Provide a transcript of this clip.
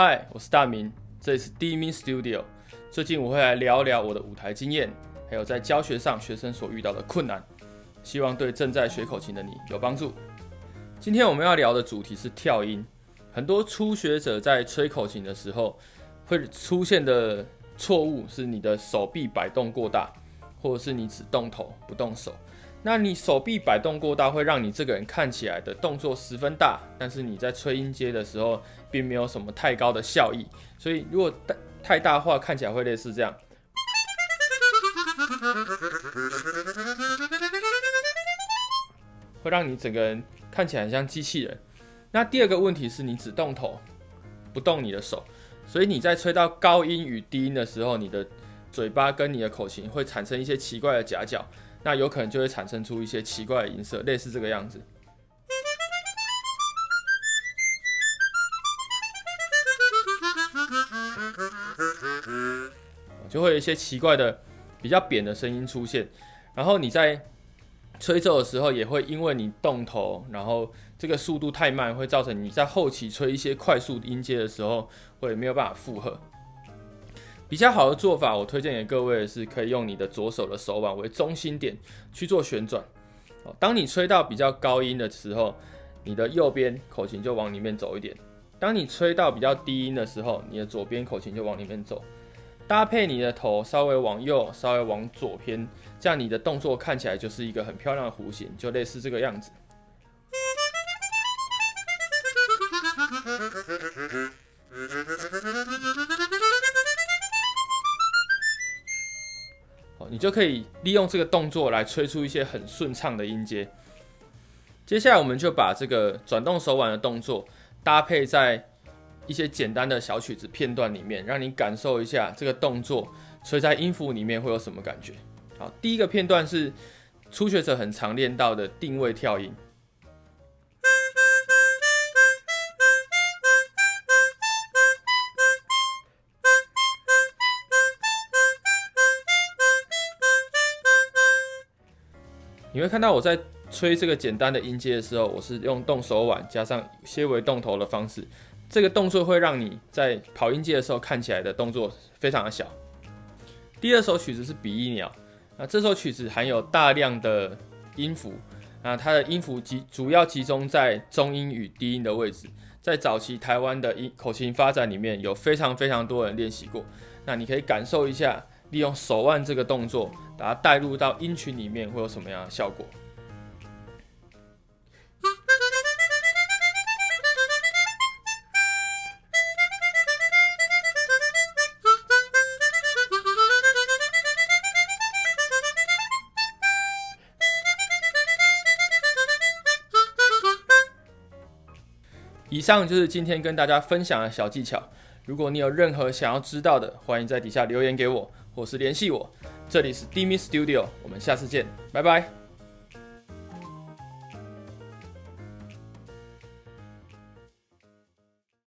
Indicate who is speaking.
Speaker 1: 嗨，我是大明，这里是 D Min Studio。最近我会来聊聊我的舞台经验，还有在教学上学生所遇到的困难，希望对正在学口琴的你有帮助。今天我们要聊的主题是跳音。很多初学者在吹口琴的时候会出现的错误是你的手臂摆动过大，或者是你只动头不动手。那你手臂摆动过大，会让你这个人看起来的动作十分大，但是你在吹音阶的时候，并没有什么太高的效益。所以如果太太大话，看起来会类似这样，会让你整个人看起来很像机器人。那第二个问题是你只动头，不动你的手，所以你在吹到高音与低音的时候，你的嘴巴跟你的口琴会产生一些奇怪的夹角。那有可能就会产生出一些奇怪的音色，类似这个样子，就会有一些奇怪的、比较扁的声音出现。然后你在吹奏的时候，也会因为你动头，然后这个速度太慢，会造成你在后期吹一些快速音阶的时候，会没有办法负荷。比较好的做法，我推荐给各位是，可以用你的左手的手腕为中心点去做旋转。哦，当你吹到比较高音的时候，你的右边口琴就往里面走一点；当你吹到比较低音的时候，你的左边口琴就往里面走。搭配你的头稍微往右、稍微往左偏，这样你的动作看起来就是一个很漂亮的弧形，就类似这个样子。你就可以利用这个动作来吹出一些很顺畅的音阶。接下来，我们就把这个转动手腕的动作搭配在一些简单的小曲子片段里面，让你感受一下这个动作吹在音符里面会有什么感觉。好，第一个片段是初学者很常练到的定位跳音。你会看到我在吹这个简单的音阶的时候，我是用动手腕加上些微动头的方式。这个动作会让你在跑音阶的时候看起来的动作非常的小。第二首曲子是比翼鸟，那这首曲子含有大量的音符，那它的音符集主要集中在中音与低音的位置。在早期台湾的音口琴发展里面，有非常非常多人练习过。那你可以感受一下。利用手腕这个动作，把它带入到音群里面，会有什么样的效果？以上就是今天跟大家分享的小技巧。如果你有任何想要知道的，欢迎在底下留言给我。或是联系我，这里是 Dimi Studio，我们下次见，拜拜。